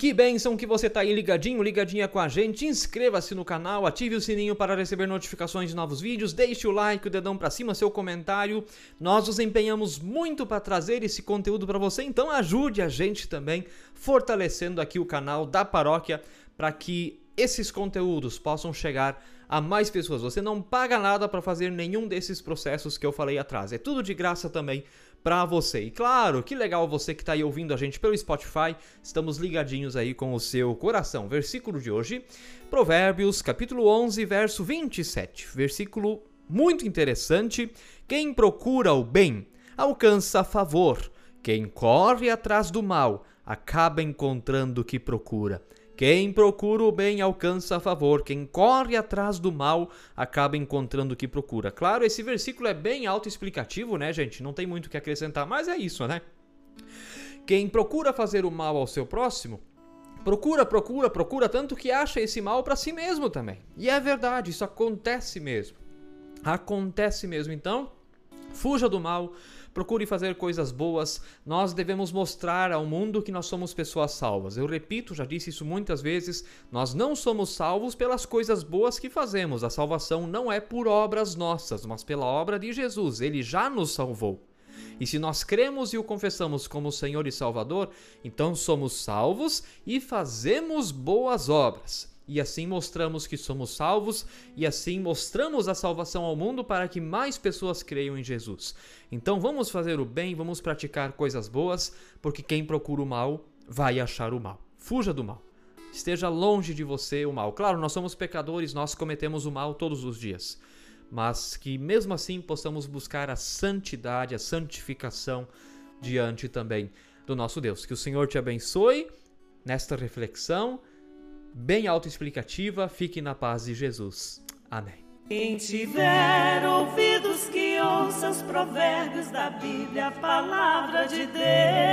Que bênção que você tá aí ligadinho, ligadinha com a gente. Inscreva-se no canal, ative o sininho para receber notificações de novos vídeos, deixe o like, o dedão para cima, seu comentário. Nós nos empenhamos muito para trazer esse conteúdo para você, então ajude a gente também fortalecendo aqui o canal da paróquia para que esses conteúdos possam chegar a mais pessoas. Você não paga nada para fazer nenhum desses processos que eu falei atrás. É tudo de graça também para você. E claro, que legal você que está aí ouvindo a gente pelo Spotify. Estamos ligadinhos aí com o seu coração. Versículo de hoje, Provérbios, capítulo 11, verso 27. Versículo muito interessante. Quem procura o bem alcança favor. Quem corre atrás do mal acaba encontrando o que procura. Quem procura o bem alcança a favor, quem corre atrás do mal acaba encontrando o que procura. Claro, esse versículo é bem autoexplicativo, né, gente? Não tem muito o que acrescentar, mas é isso, né? Quem procura fazer o mal ao seu próximo, procura, procura, procura tanto que acha esse mal para si mesmo também. E é verdade, isso acontece mesmo. Acontece mesmo. Então, fuja do mal, procure fazer coisas boas. Nós devemos mostrar ao mundo que nós somos pessoas salvas. Eu repito, já disse isso muitas vezes, nós não somos salvos pelas coisas boas que fazemos. A salvação não é por obras nossas, mas pela obra de Jesus. Ele já nos salvou. E se nós cremos e o confessamos como Senhor e Salvador, então somos salvos e fazemos boas obras e assim mostramos que somos salvos e assim mostramos a salvação ao mundo para que mais pessoas creiam em Jesus. Então vamos fazer o bem, vamos praticar coisas boas, porque quem procura o mal vai achar o mal. Fuja do mal. Esteja longe de você o mal. Claro, nós somos pecadores, nós cometemos o mal todos os dias. Mas que mesmo assim possamos buscar a santidade, a santificação diante também do nosso Deus. Que o Senhor te abençoe nesta reflexão bem autoexplicativa. Fique na paz de Jesus. Amém. Quem tiver ouvidos que ouça os provérbios da Bíblia, a palavra de Deus.